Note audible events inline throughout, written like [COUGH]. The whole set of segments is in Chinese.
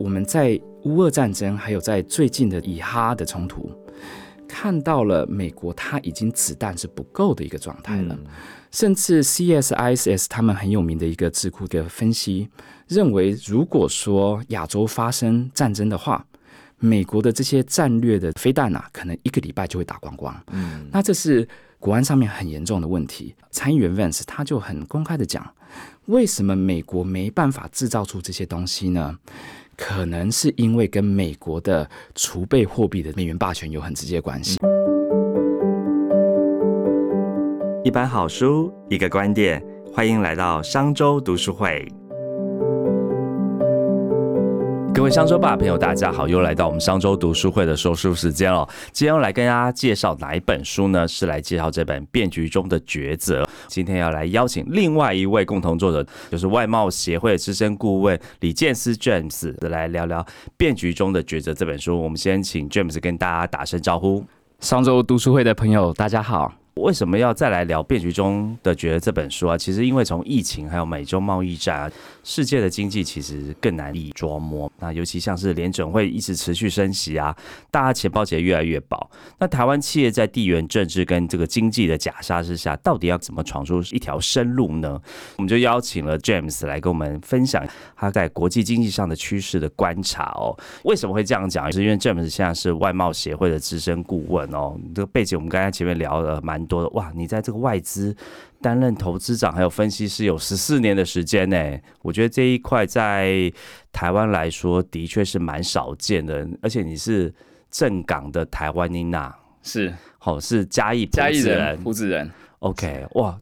我们在乌俄战争，还有在最近的以哈的冲突，看到了美国它已经子弹是不够的一个状态了。甚至 CSIS 他们很有名的一个智库的分析认为，如果说亚洲发生战争的话，美国的这些战略的飞弹啊，可能一个礼拜就会打光光。嗯，那这是国安上面很严重的问题。参议员 Vance 他就很公开的讲，为什么美国没办法制造出这些东西呢？可能是因为跟美国的储备货币的美元霸权有很直接关系。一本好书，一个观点，欢迎来到商周读书会。各位商周吧朋友，大家好，又来到我们商周读书会的说书时间了。今天要来跟大家介绍哪一本书呢？是来介绍这本《变局中的抉择》。今天要来邀请另外一位共同作者，就是外贸协会资深顾问李建思 James 来聊聊《变局中的抉择》这本书。我们先请 James 跟大家打声招呼。商周读书会的朋友，大家好。为什么要再来聊《变局中的觉得》这本书啊？其实因为从疫情还有美洲贸易战啊，世界的经济其实更难以捉摸。那尤其像是联准会一直持续升息啊，大家钱包其实越来越薄。那台湾企业在地缘政治跟这个经济的假杀之下，到底要怎么闯出一条生路呢？我们就邀请了 James 来跟我们分享他在国际经济上的趋势的观察哦。为什么会这样讲？是因为 James 现在是外贸协会的资深顾问哦。这个背景我们刚才前面聊了蛮。多的哇！你在这个外资担任投资长还有分析师有十四年的时间呢，我觉得这一块在台湾来说的确是蛮少见的，而且你是正港的台湾妮娜，是好是嘉义嘉义人胡子人，OK 哇！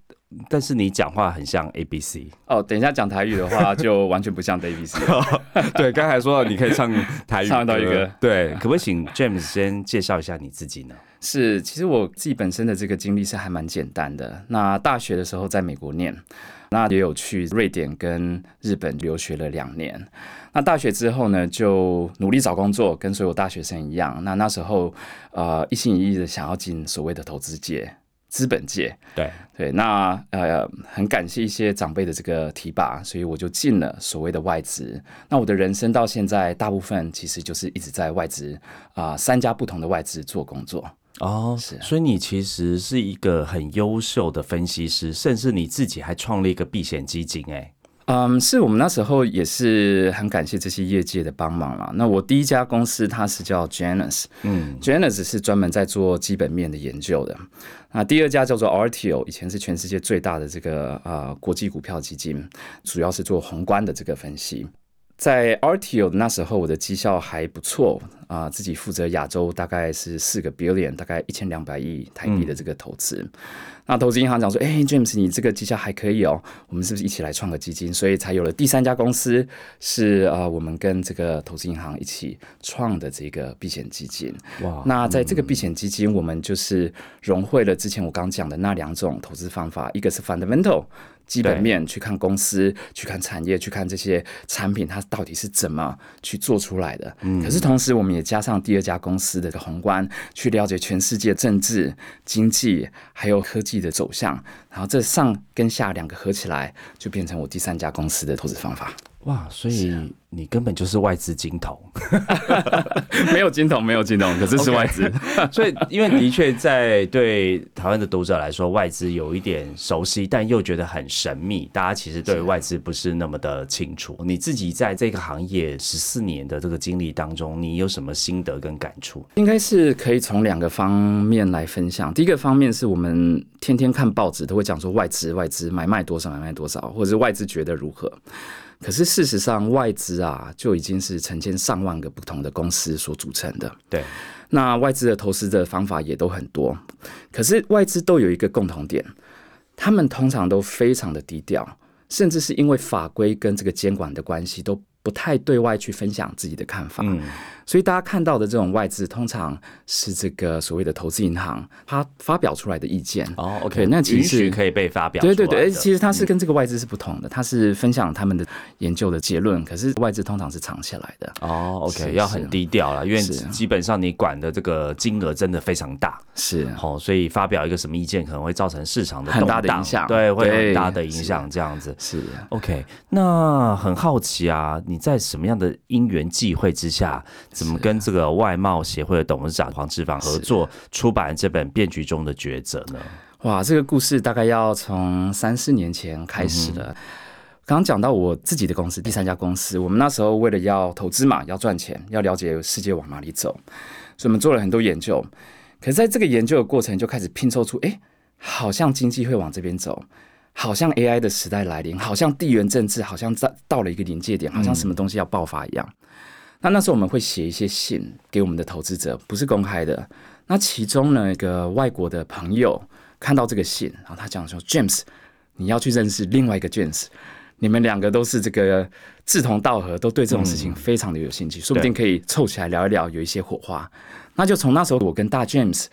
但是你讲话很像 A B C 哦，等一下讲台语的话就完全不像 A B C。[LAUGHS] 对，刚才说你可以唱台语，唱到一个对，可不可以请 James 先介绍一下你自己呢？是，其实我自己本身的这个经历是还蛮简单的。那大学的时候在美国念，那也有去瑞典跟日本留学了两年。那大学之后呢，就努力找工作，跟所有大学生一样。那那时候，呃，一心一意的想要进所谓的投资界、资本界。对对，那呃，很感谢一些长辈的这个提拔，所以我就进了所谓的外资。那我的人生到现在，大部分其实就是一直在外资啊，三家不同的外资做工作。哦，是，所以你其实是一个很优秀的分析师，甚至你自己还创立一个避险基金，哎，嗯，是我们那时候也是很感谢这些业界的帮忙啦。那我第一家公司它是叫 Janus，嗯，Janus 是专门在做基本面的研究的。那第二家叫做 RTO，以前是全世界最大的这个呃国际股票基金，主要是做宏观的这个分析。在 RTO 那时候，我的绩效还不错啊，自己负责亚洲大概是四个 billion，大概一千两百亿台币的这个投资。那投资银行讲说：“哎，James，你这个绩效还可以哦，我们是不是一起来创个基金？”所以才有了第三家公司，是啊，我们跟这个投资银行一起创的这个避险基金。哇！那在这个避险基金，我们就是融汇了之前我刚讲的那两种投资方法，一个是 fundamental。基本面去看公司，去看产业，去看这些产品，它到底是怎么去做出来的。嗯，可是同时我们也加上第二家公司的宏观，去了解全世界政治、经济还有科技的走向，然后这上跟下两个合起来，就变成我第三家公司的投资方法。哇，所以你根本就是外资金童，[LAUGHS] 没有金童，没有金童，可是是外资。[LAUGHS] 所以，因为的确在对台湾的读者来说，外资有一点熟悉，但又觉得很神秘。大家其实对外资不是那么的清楚。你自己在这个行业十四年的这个经历当中，你有什么心得跟感触？应该是可以从两个方面来分享。第一个方面是我们天天看报纸都会讲说外资，外资买卖多少，买卖多少，或者是外资觉得如何。可是事实上，外资啊就已经是成千上万个不同的公司所组成的。对，那外资的投资的方法也都很多。可是外资都有一个共同点，他们通常都非常的低调，甚至是因为法规跟这个监管的关系，都不太对外去分享自己的看法。嗯，所以大家看到的这种外资，通常是这个所谓的投资银行它发表出来的意见。哦，OK，那其实可以被发表。对对对，其实它是跟这个外资是不同的，它是分享他们的研究的结论。可是外资通常是藏起来的。哦，OK，要很低调了，因为基本上你管的这个金额真的非常大。是，哦，所以发表一个什么意见，可能会造成市场的很大的影响。对，会有很大的影响。这样子是 OK。那很好奇啊，你在什么样的因缘际会之下，怎么跟这个外贸协会的董事长黄志芳合作出版这本《变局中的抉择》呢？哇，这个故事大概要从三四年前开始了。刚刚讲到我自己的公司，第三家公司，我们那时候为了要投资嘛，要赚钱，要了解世界往哪里走，所以我们做了很多研究。可是在这个研究的过程，就开始拼凑出，哎，好像经济会往这边走。好像 AI 的时代来临，好像地缘政治好像在到了一个临界点，好像什么东西要爆发一样。那那时候我们会写一些信给我们的投资者，不是公开的。那其中呢，一个外国的朋友看到这个信，然后他讲说：“James，你要去认识另外一个 James，你们两个都是这个志同道合，都对这种事情非常的有兴趣，说不定可以凑起来聊一聊，有一些火花。”那就从那时候，我跟大 James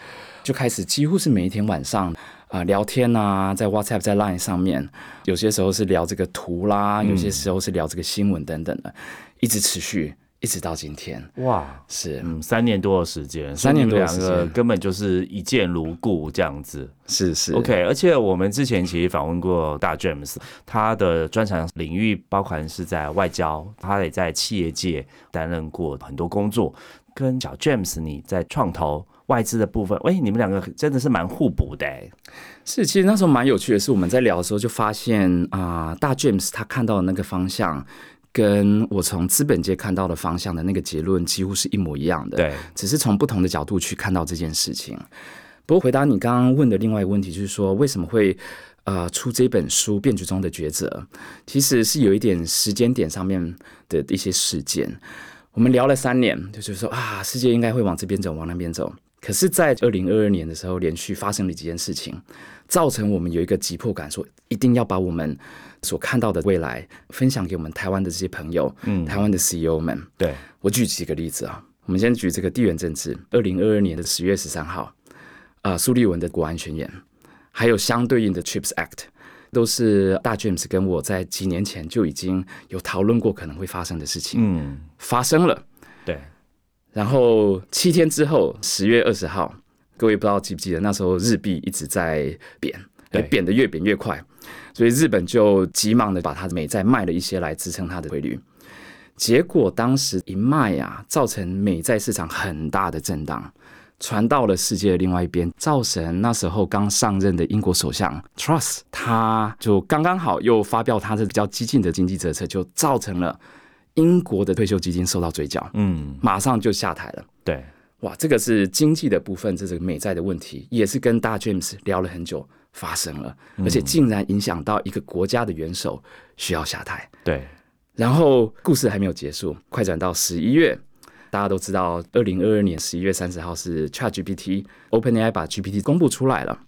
就开始几乎是每一天晚上。啊，聊天啊，在 WhatsApp、在 Line 上面，有些时候是聊这个图啦，有些时候是聊这个新闻等等的，一直持续，一直到今天。哇，是，嗯，三年多的时间，三年多两个根本就是一见如故这样子。是是，OK。而且我们之前其实访问过大 James，他的专长领域包含是在外交，他也在企业界担任过很多工作。跟小 James，你在创投。外资的部分，喂，你们两个真的是蛮互补的。是，其实那时候蛮有趣的是，我们在聊的时候就发现啊，大 James 他看到的那个方向，跟我从资本界看到的方向的那个结论几乎是一模一样的。对，只是从不同的角度去看到这件事情。不过回答你刚刚问的另外一个问题，就是说为什么会呃出这本书《变局中的抉择》，其实是有一点时间点上面的一些事件。我们聊了三年，就是说啊，世界应该会往这边走，往那边走。可是，在二零二二年的时候，连续发生了几件事情，造成我们有一个急迫感，说一定要把我们所看到的未来分享给我们台湾的这些朋友，嗯，台湾的 CEO 们。对我举几个例子啊，我们先举这个地缘政治。二零二二年的十月十三号，啊，苏立文的国安宣言，还有相对应的 Chips Act，都是大 James 跟我在几年前就已经有讨论过可能会发生的事情，嗯，发生了，对。然后七天之后，十月二十号，各位不知道记不记得，那时候日币一直在贬，对，贬得越贬越快，所以日本就急忙的把它美债卖了一些来支撑它的汇率。结果当时一卖啊，造成美债市场很大的震荡，传到了世界的另外一边，造成那时候刚上任的英国首相 Truss，他就刚刚好又发表他的比较激进的经济政策，就造成了。英国的退休基金受到追缴，嗯，马上就下台了。对，哇，这个是经济的部分，这是美债的问题，也是跟大 James 聊了很久发生了，而且竟然影响到一个国家的元首需要下台。对，然后故事还没有结束，快转到十一月，大家都知道，二零二二年十一月三十号是 ChatGPT OpenAI 把 GPT 公布出来了。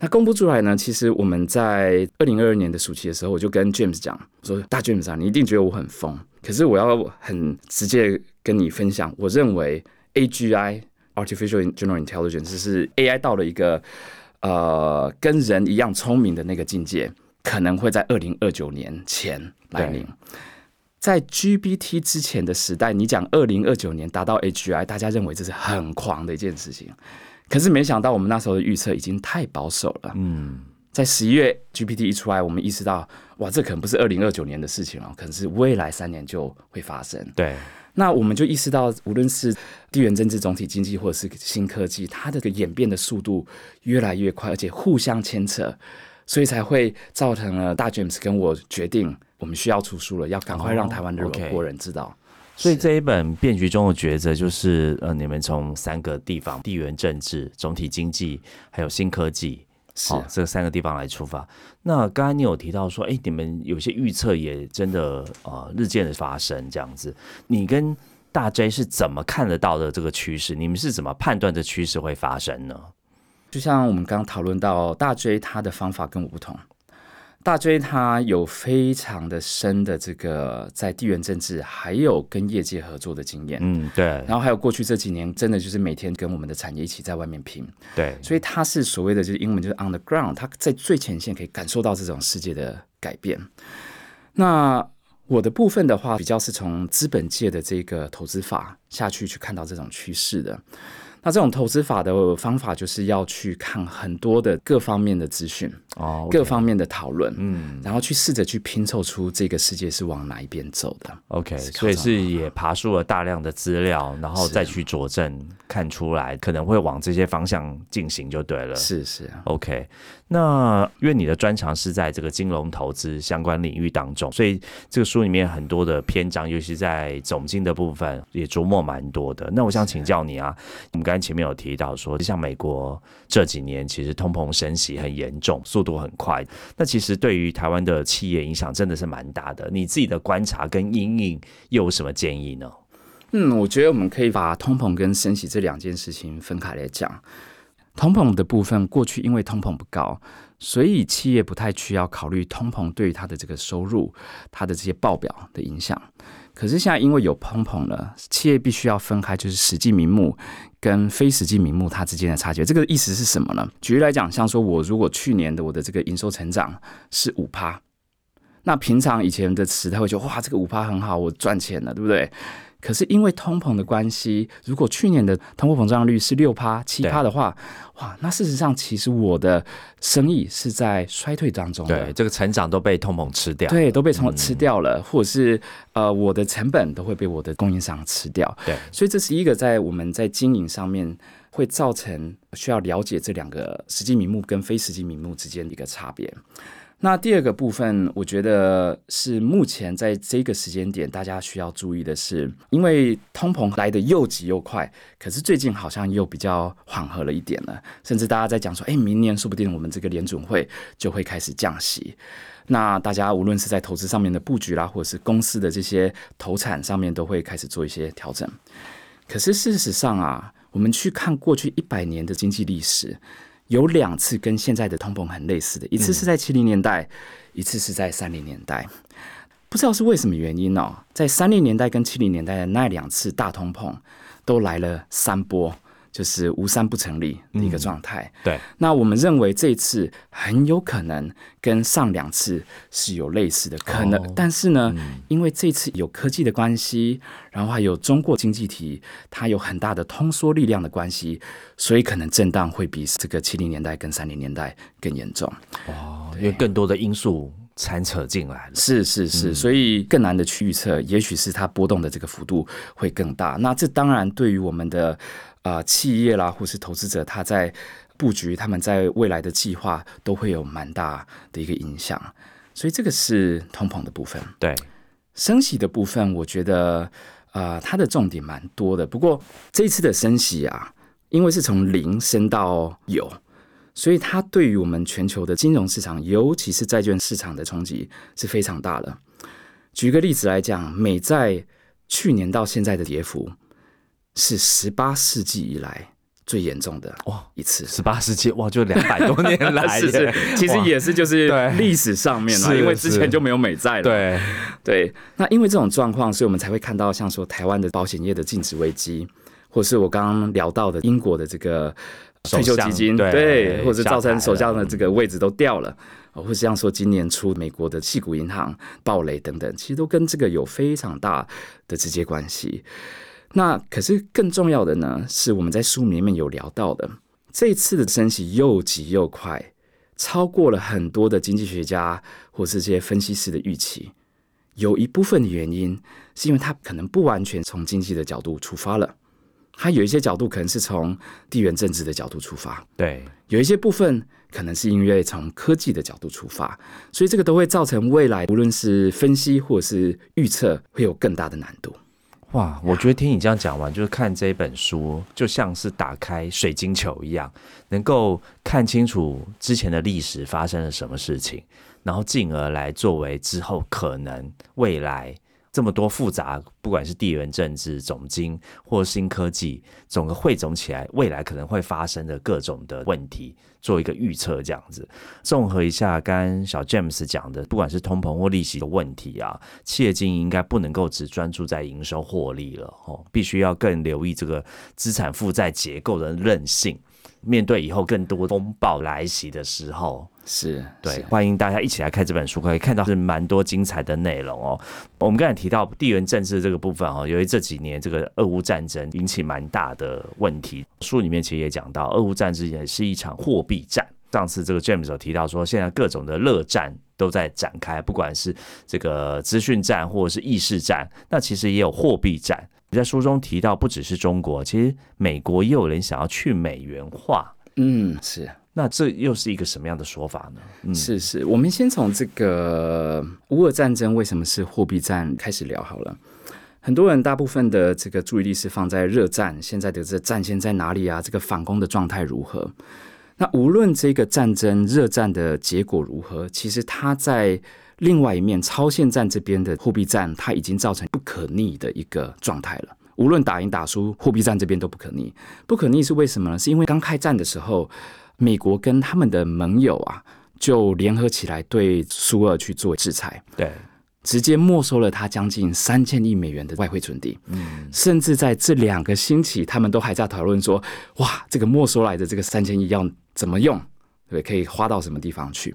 那公布出来呢？其实我们在二零二二年的暑期的时候，我就跟 James 讲，说大 James 啊，你一定觉得我很疯，可是我要很直接跟你分享，我认为 AGI Artificial General Intelligence 是 AI 到了一个呃跟人一样聪明的那个境界，可能会在二零二九年前来临。在 GPT 之前的时代，你讲二零二九年达到 AGI，大家认为这是很狂的一件事情。可是没想到，我们那时候的预测已经太保守了。嗯，在十一月 GPT 一出来，我们意识到，哇，这可能不是二零二九年的事情了，可能是未来三年就会发生。对，那我们就意识到，无论是地缘政治、总体经济，或者是新科技，它的个演变的速度越来越快，而且互相牵扯，所以才会造成了大 James 跟我决定，我们需要出书了，要赶快让台湾的国人知道。所以这一本变局中的抉择，就是呃，你们从三个地方：地缘政治、总体经济，还有新科技，是这三个地方来出发。那刚才你有提到说，哎，你们有些预测也真的呃日渐的发生这样子。你跟大 J 是怎么看得到的这个趋势？你们是怎么判断这趋势会发生呢？就像我们刚刚讨论到，大 J 他的方法跟我不同。大追他有非常的深的这个在地缘政治，还有跟业界合作的经验。嗯，对。然后还有过去这几年，真的就是每天跟我们的产业一起在外面拼。对。所以他是所谓的就是英文就是 on the ground，他在最前线可以感受到这种世界的改变。那我的部分的话，比较是从资本界的这个投资法下去去看到这种趋势的。那这种投资法的方法，就是要去看很多的各方面的资讯哦，各方面的讨论，嗯，然后去试着去拼凑出这个世界是往哪一边走的。OK，所以是也爬出了大量的资料，然后再去佐证，看出来可能会往这些方向进行就对了。是是，OK。那因为你的专长是在这个金融投资相关领域当中，所以这个书里面很多的篇章，尤其在总经的部分也琢磨蛮多的。那我想请教你啊，我们刚才前面有提到说，像美国这几年其实通膨升息很严重，速度很快，那其实对于台湾的企业影响真的是蛮大的。你自己的观察跟阴影又有什么建议呢？嗯，我觉得我们可以把通膨跟升息这两件事情分开来讲。通膨的部分，过去因为通膨不高，所以企业不太需要考虑通膨对于它的这个收入、它的这些报表的影响。可是现在因为有碰碰了，企业必须要分开，就是实际名目跟非实际名目它之间的差距。这个意思是什么呢？举例来讲，像说我如果去年的我的这个营收成长是五趴，那平常以前的词他会觉得哇，这个五趴很好，我赚钱了，对不对？可是因为通膨的关系，如果去年的通货膨胀率是六趴、七趴的话，哇，那事实上其实我的生意是在衰退当中对，这个成长都被通膨吃掉，对，都被通吃掉了，或者是呃，我的成本都会被我的供应商吃掉，对，所以这是一个在我们在经营上面会造成需要了解这两个实际名目跟非实际名目之间的一个差别。那第二个部分，我觉得是目前在这个时间点，大家需要注意的是，因为通膨来的又急又快，可是最近好像又比较缓和了一点了，甚至大家在讲说，哎，明年说不定我们这个联准会就会开始降息。那大家无论是在投资上面的布局啦，或者是公司的这些投产上面，都会开始做一些调整。可是事实上啊，我们去看过去一百年的经济历史。有两次跟现在的通膨很类似的，一次是在七零年代，一次是在三零年代。不知道是为什么原因哦，在三零年代跟七零年代的那两次大通膨都来了三波。就是无三不成立的一个状态。对，那我们认为这次很有可能跟上两次是有类似的可能，但是呢，因为这次有科技的关系，然后还有中国经济体它有很大的通缩力量的关系，所以可能震荡会比这个七零年代跟三零年代更严重。哦，因为更多的因素掺扯进来了。是是是，所以更难的去预测，也许是它波动的这个幅度会更大。那这当然对于我们的。啊，企业啦，或是投资者，他在布局，他们在未来的计划都会有蛮大的一个影响，所以这个是通膨的部分。对，升息的部分，我觉得啊，它的重点蛮多的。不过这一次的升息啊，因为是从零升到有，所以它对于我们全球的金融市场，尤其是债券市场的冲击是非常大的。举个例子来讲，美债去年到现在的跌幅。是十八世纪以来最严重的哇一次，十八世纪哇就两百多年来，[LAUGHS] 是是，其实也是就是历史上面嘛，因为之前就没有美债了，对。对。那因为这种状况，所以我们才会看到像说台湾的保险业的净值危机，或是我刚刚聊到的英国的这个退休基金，对，或者造成首相的这个位置都掉了，或者像说今年初美国的细股银行暴雷等等，其实都跟这个有非常大的直接关系。那可是更重要的呢，是我们在书里面有聊到的，这次的升息又急又快，超过了很多的经济学家或是这些分析师的预期。有一部分的原因是因为它可能不完全从经济的角度出发了，它有一些角度可能是从地缘政治的角度出发。对，有一些部分可能是因为从科技的角度出发，所以这个都会造成未来无论是分析或是预测会有更大的难度。哇，我觉得听你这样讲完，就是看这本书，就像是打开水晶球一样，能够看清楚之前的历史发生了什么事情，然后进而来作为之后可能未来这么多复杂，不管是地缘政治、总经或新科技，整个汇总起来，未来可能会发生的各种的问题，做一个预测，这样子。综合一下，刚小 James 讲的，不管是通膨或利息的问题啊，企业经营应该不能够只专注在营收获利了，哦，必须要更留意这个资产负债结构的韧性。面对以后更多风暴来袭的时候，是对，欢迎大家一起来看这本书，可以看到是蛮多精彩的内容哦。我们刚才提到地缘政治这个部分哦，由于这几年这个俄乌战争引起蛮大的问题，书里面其实也讲到，俄乌战争也是一场货币战。上次这个 James 有提到说，现在各种的热战都在展开，不管是这个资讯战或者是意识战，那其实也有货币战。你在书中提到，不只是中国，其实美国也有人想要去美元化。嗯，是。那这又是一个什么样的说法呢？是是，我们先从这个乌俄战争为什么是货币战开始聊好了。很多人大部分的这个注意力是放在热战，现在的这战线在哪里啊？这个反攻的状态如何？那无论这个战争热战的结果如何，其实它在。另外一面，超限战这边的货币战，它已经造成不可逆的一个状态了。无论打赢打输，货币战这边都不可逆。不可逆是为什么呢？是因为刚开战的时候，美国跟他们的盟友啊，就联合起来对苏俄去做制裁，对，直接没收了他将近三千亿美元的外汇存底。嗯，甚至在这两个星期，他们都还在讨论说，哇，这个没收来的这个三千亿要怎么用？对，可以花到什么地方去？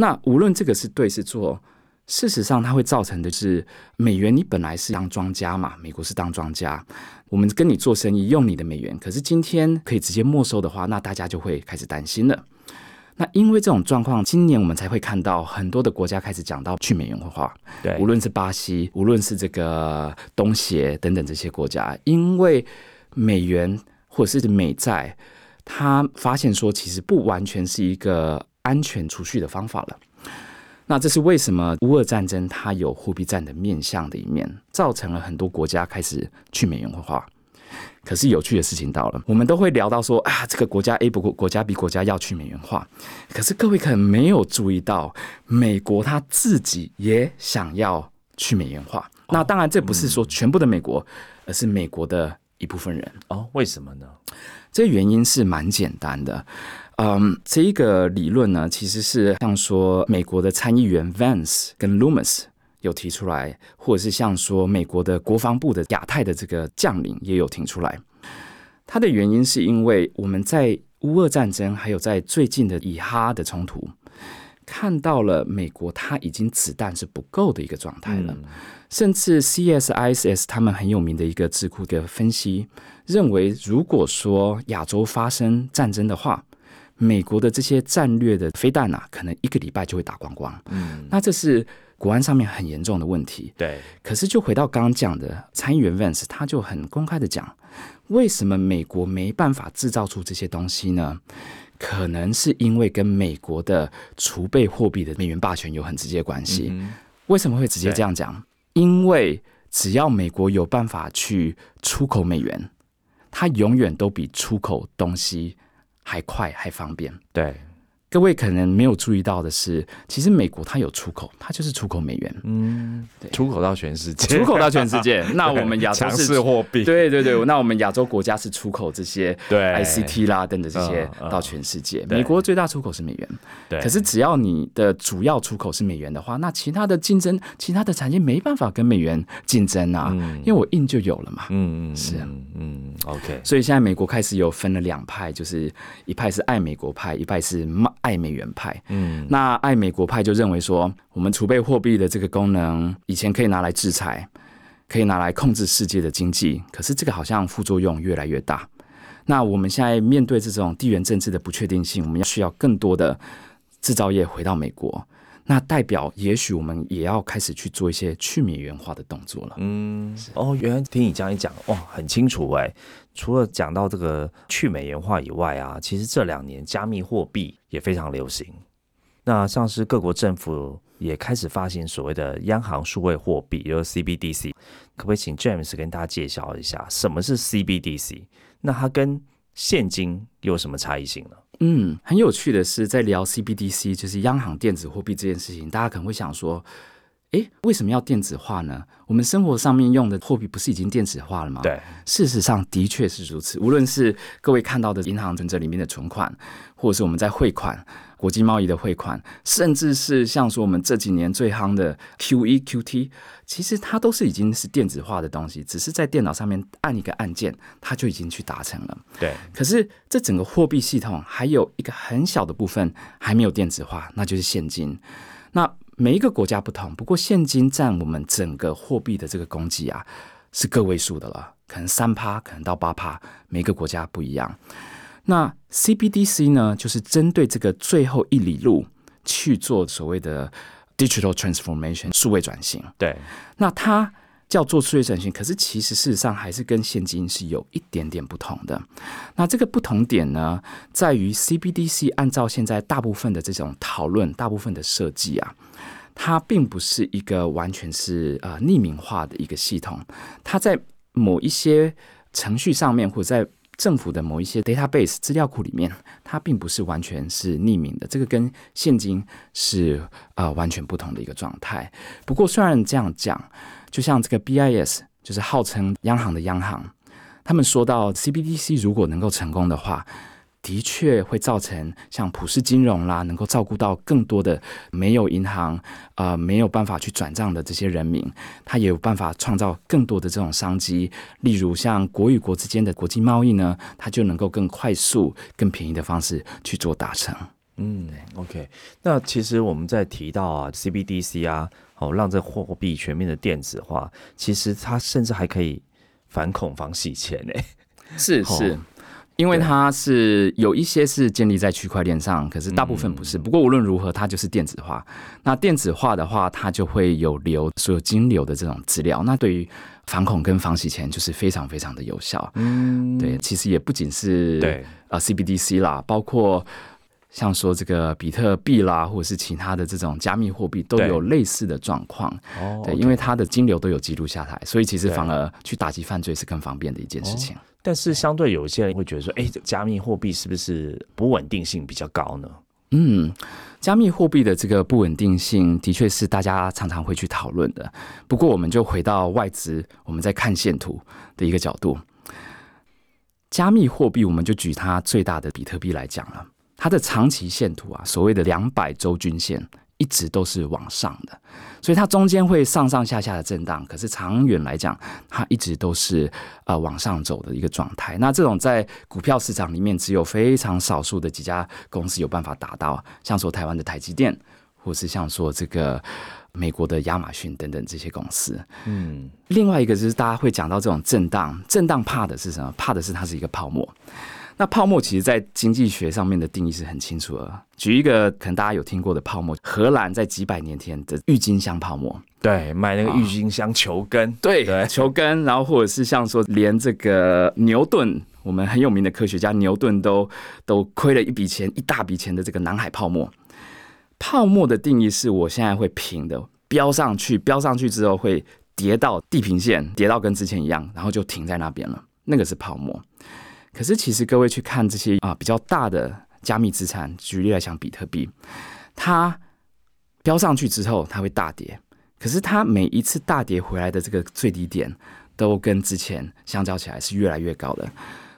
那无论这个是对是错，事实上它会造成的是，美元你本来是当庄家嘛，美国是当庄家，我们跟你做生意用你的美元，可是今天可以直接没收的话，那大家就会开始担心了。那因为这种状况，今年我们才会看到很多的国家开始讲到去美元化，对，无论是巴西，无论是这个东协等等这些国家，因为美元或者是美债，他发现说其实不完全是一个。安全储蓄的方法了，那这是为什么乌俄战争它有货币战的面向的一面，造成了很多国家开始去美元化。可是有趣的事情到了，我们都会聊到说啊，这个国家 A 不国家 B 国家要去美元化，可是各位可能没有注意到，美国他自己也想要去美元化。那当然这不是说全部的美国，而是美国的一部分人哦。为什么呢？这原因是蛮简单的。嗯，这一个理论呢，其实是像说美国的参议员 Vance 跟 Loomis 有提出来，或者是像说美国的国防部的亚太的这个将领也有提出来。它的原因是因为我们在乌俄战争，还有在最近的以哈的冲突，看到了美国它已经子弹是不够的一个状态了。甚至 CSIS 他们很有名的一个智库的分析认为，如果说亚洲发生战争的话，美国的这些战略的飞弹啊，可能一个礼拜就会打光光。嗯，那这是国安上面很严重的问题。对，可是就回到刚刚讲的参议员 Vance，他就很公开的讲，为什么美国没办法制造出这些东西呢？可能是因为跟美国的储备货币的美元霸权有很直接关系。为什么会直接这样讲？因为只要美国有办法去出口美元，它永远都比出口东西。还快还方便，对。各位可能没有注意到的是，其实美国它有出口，它就是出口美元，嗯，出口到全世界，出口到全世界。[LAUGHS] 那我们亚洲是货币，对对对。那我们亚洲国家是出口这些对 ICT 啦等等这些到全世界。美国最大出口是美元，对。可是只要你的主要出口是美元的话，那其他的竞争，其他的产业没办法跟美元竞争啊，因为我印就有了嘛。嗯嗯，是啊，嗯，OK。所以现在美国开始有分了两派，就是一派是爱美国派，一派是骂。爱美元派，嗯，那爱美国派就认为说，我们储备货币的这个功能，以前可以拿来制裁，可以拿来控制世界的经济，可是这个好像副作用越来越大。那我们现在面对这种地缘政治的不确定性，我们要需要更多的制造业回到美国。那代表，也许我们也要开始去做一些去美元化的动作了。嗯，哦，原来听你这样一讲，哇，很清楚哎。除了讲到这个去美元化以外啊，其实这两年加密货币也非常流行。那像是各国政府也开始发行所谓的央行数位货币，也就是 CBDC。可不可以请 James 跟大家介绍一下什么是 CBDC？那它跟现金有什么差异性呢？嗯，很有趣的是，在聊 CBDC，就是央行电子货币这件事情，大家可能会想说，诶，为什么要电子化呢？我们生活上面用的货币不是已经电子化了吗？对，事实上的确是如此。无论是各位看到的银行存折里面的存款，或者是我们在汇款、国际贸易的汇款，甚至是像说我们这几年最夯的 QE、QT，其实它都是已经是电子化的东西，只是在电脑上面按一个按键，它就已经去达成了。对。可是这整个货币系统还有一个很小的部分还没有电子化，那就是现金。那每一个国家不同，不过现金占我们整个货币的这个供给啊，是个位数的了，可能三趴，可能到八趴，每个国家不一样。那 CBDC 呢，就是针对这个最后一里路去做所谓的 digital transformation 数位转型。对，那它。叫做数位转型，可是其实事实上还是跟现金是有一点点不同的。那这个不同点呢，在于 CBDC 按照现在大部分的这种讨论，大部分的设计啊，它并不是一个完全是呃匿名化的一个系统。它在某一些程序上面，或者在政府的某一些 database 资料库里面，它并不是完全是匿名的。这个跟现金是呃完全不同的一个状态。不过虽然这样讲。就像这个 BIS，就是号称央行的央行，他们说到 CBDC 如果能够成功的话，的确会造成像普世金融啦，能够照顾到更多的没有银行啊没有办法去转账的这些人民，他也有办法创造更多的这种商机。例如像国与国之间的国际贸易呢，它就能够更快速、更便宜的方式去做达成。嗯，OK。那其实我们在提到啊 CBDC 啊。哦，让这货币全面的电子化，其实它甚至还可以反恐防洗钱呢。是 [LAUGHS] 是，因为它是有一些是建立在区块链上，可是大部分不是。不过无论如何，它就是电子化。那电子化的话，它就会有流所有金流的这种资料。那对于反恐跟防洗钱，就是非常非常的有效。嗯，对，其实也不仅是对啊 CBDC 啦，包括。像说这个比特币啦，或者是其他的这种加密货币，都有类似的状况。哦，对，因为它的金流都有记录下来，所以其实反而去打击犯罪是更方便的一件事情。但是相对有一些人会觉得说，哎，加密货币是不是不稳定性比较高呢？嗯，加密货币的这个不稳定性的确是大家常常会去讨论的。不过，我们就回到外资，我们在看线图的一个角度，加密货币，我们就举它最大的比特币来讲了。它的长期线图啊，所谓的两百周均线一直都是往上的，所以它中间会上上下下的震荡，可是长远来讲，它一直都是呃往上走的一个状态。那这种在股票市场里面，只有非常少数的几家公司有办法达到，像说台湾的台积电，或是像说这个美国的亚马逊等等这些公司。嗯，另外一个就是大家会讲到这种震荡，震荡怕的是什么？怕的是它是一个泡沫。那泡沫其实，在经济学上面的定义是很清楚的。举一个可能大家有听过的泡沫，荷兰在几百年前的郁金香泡沫，对，买那个郁金香球根，对，球根，然后或者是像说，连这个牛顿，我们很有名的科学家牛顿都都亏了一笔钱，一大笔钱的这个南海泡沫。泡沫的定义是我现在会平的飙上去，飙上去之后会跌到地平线，跌到跟之前一样，然后就停在那边了，那个是泡沫。可是，其实各位去看这些啊比较大的加密资产，举例来讲，比特币，它飙上去之后，它会大跌。可是它每一次大跌回来的这个最低点，都跟之前相较起来是越来越高的。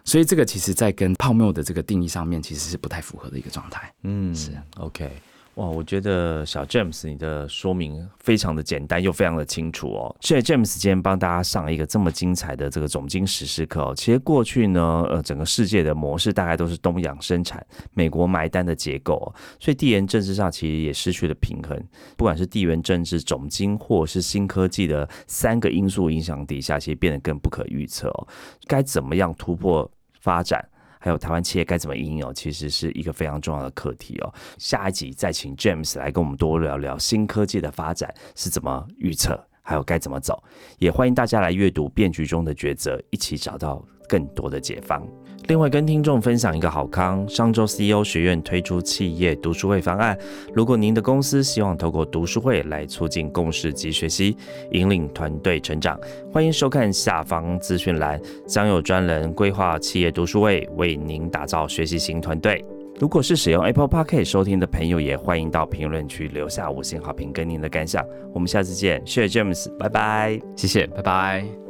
所以这个其实在跟泡沫的这个定义上面，其实是不太符合的一个状态。嗯，是 OK。哇，我觉得小 James 你的说明非常的简单又非常的清楚哦。谢谢 James 今天帮大家上一个这么精彩的这个总经实时课哦。其实过去呢，呃，整个世界的模式大概都是东洋生产、美国买单的结构，所以地缘政治上其实也失去了平衡。不管是地缘政治、总经或是新科技的三个因素影响底下，其实变得更不可预测哦。该怎么样突破发展？还有台湾企业该怎么应用，其实是一个非常重要的课题哦。下一集再请 James 来跟我们多聊聊新科技的发展是怎么预测，还有该怎么走。也欢迎大家来阅读《变局中的抉择》，一起找到更多的解方。另外，跟听众分享一个好康，上周 CEO 学院推出企业读书会方案。如果您的公司希望透过读书会来促进共识及学习，引领团队成长，欢迎收看下方资讯栏，将有专人规划企业读书会，为您打造学习型团队。如果是使用 Apple Podcast 收听的朋友，也欢迎到评论区留下五星好评跟您的感想。我们下次见，谢谢 James，拜拜，谢谢，拜拜。